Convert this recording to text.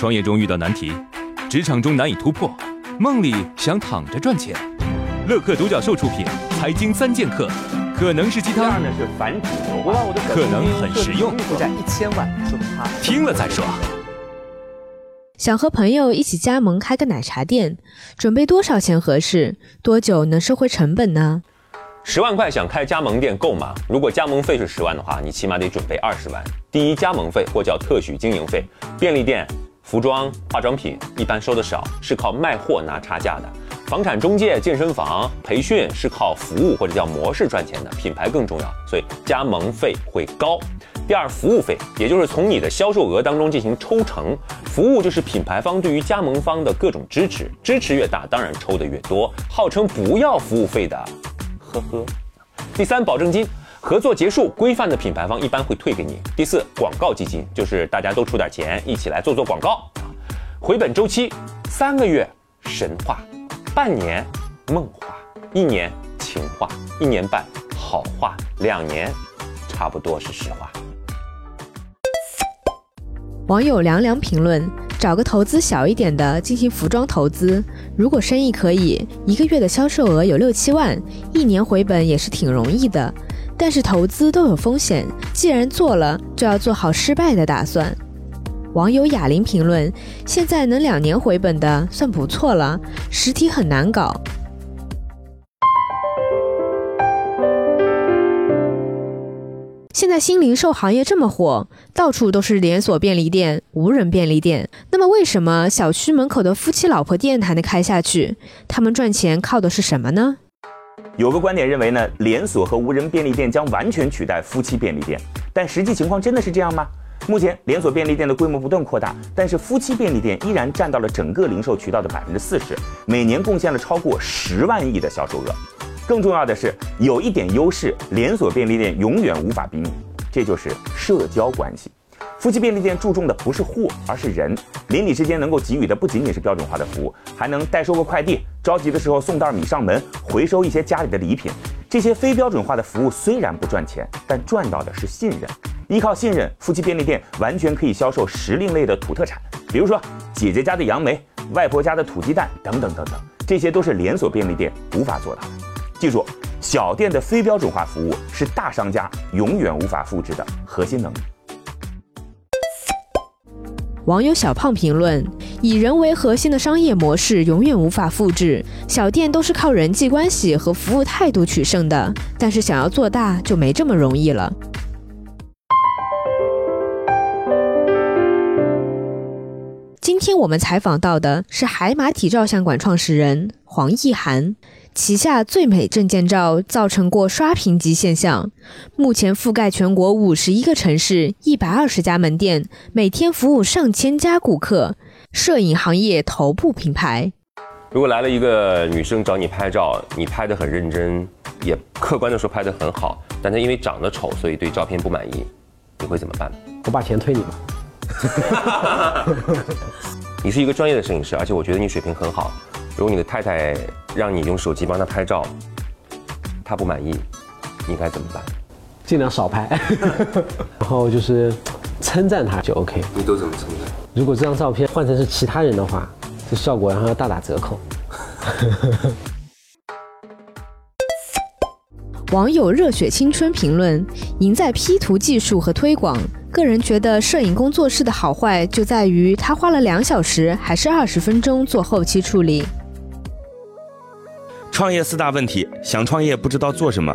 创业中遇到难题，职场中难以突破，梦里想躺着赚钱。乐客独角兽出品，《财经三剑客》可能是鸡汤，呢是反主流化，可能很实用，负债一千万，说他听了再说。想和朋友一起加盟开个奶茶店，准备多少钱合适？多久能收回成本呢？十万块想开加盟店够吗？如果加盟费是十万的话，你起码得准备二十万。第一，加盟费或叫特许经营费。便利店、服装、化妆品一般收的少，是靠卖货拿差价的。房产中介、健身房、培训是靠服务或者叫模式赚钱的，品牌更重要，所以加盟费会高。第二，服务费，也就是从你的销售额当中进行抽成，服务就是品牌方对于加盟方的各种支持，支持越大，当然抽的越多。号称不要服务费的，呵呵。第三，保证金，合作结束，规范的品牌方一般会退给你。第四，广告基金，就是大家都出点钱，一起来做做广告。回本周期，三个月，神话；半年，梦话；一年，情话；一年半，好话；两年，差不多是实话。网友凉凉评论：找个投资小一点的进行服装投资，如果生意可以，一个月的销售额有六七万，一年回本也是挺容易的。但是投资都有风险，既然做了，就要做好失败的打算。网友哑铃评论：现在能两年回本的算不错了，实体很难搞。现在新零售行业这么火，到处都是连锁便利店、无人便利店。那么，为什么小区门口的夫妻老婆店还能开下去？他们赚钱靠的是什么呢？有个观点认为呢，连锁和无人便利店将完全取代夫妻便利店。但实际情况真的是这样吗？目前连锁便利店的规模不断扩大，但是夫妻便利店依然占到了整个零售渠道的百分之四十，每年贡献了超过十万亿的销售额。更重要的是，有一点优势，连锁便利店永远无法比拟，这就是社交关系。夫妻便利店注重的不是货，而是人。邻里之间能够给予的不仅仅是标准化的服务，还能代收个快递，着急的时候送袋米上门，回收一些家里的礼品。这些非标准化的服务虽然不赚钱，但赚到的是信任。依靠信任，夫妻便利店完全可以销售时令类的土特产，比如说姐姐家的杨梅、外婆家的土鸡蛋等等等等，这些都是连锁便利店无法做到的。记住，小店的非标准化服务是大商家永远无法复制的核心能力。网友小胖评论：以人为核心的商业模式永远无法复制，小店都是靠人际关系和服务态度取胜的，但是想要做大就没这么容易了。今天我们采访到的是海马体照相馆创始人黄奕涵。旗下最美证件照造成过刷屏级现象，目前覆盖全国五十一个城市，一百二十家门店，每天服务上千家顾客，摄影行业头部品牌。如果来了一个女生找你拍照，你拍的很认真，也客观的说拍的很好，但她因为长得丑，所以对照片不满意，你会怎么办？我把钱退你吧。你是一个专业的摄影师，而且我觉得你水平很好。如果你的太太让你用手机帮她拍照，她不满意，你该怎么办？尽量少拍，然后就是称赞她就 OK。你都怎么称赞？如果这张照片换成是其他人的话，这效果然后要大打折扣。网友热血青春评论：赢在 P 图技术和推广。个人觉得摄影工作室的好坏就在于他花了两小时还是二十分钟做后期处理。创业四大问题：想创业不知道做什么，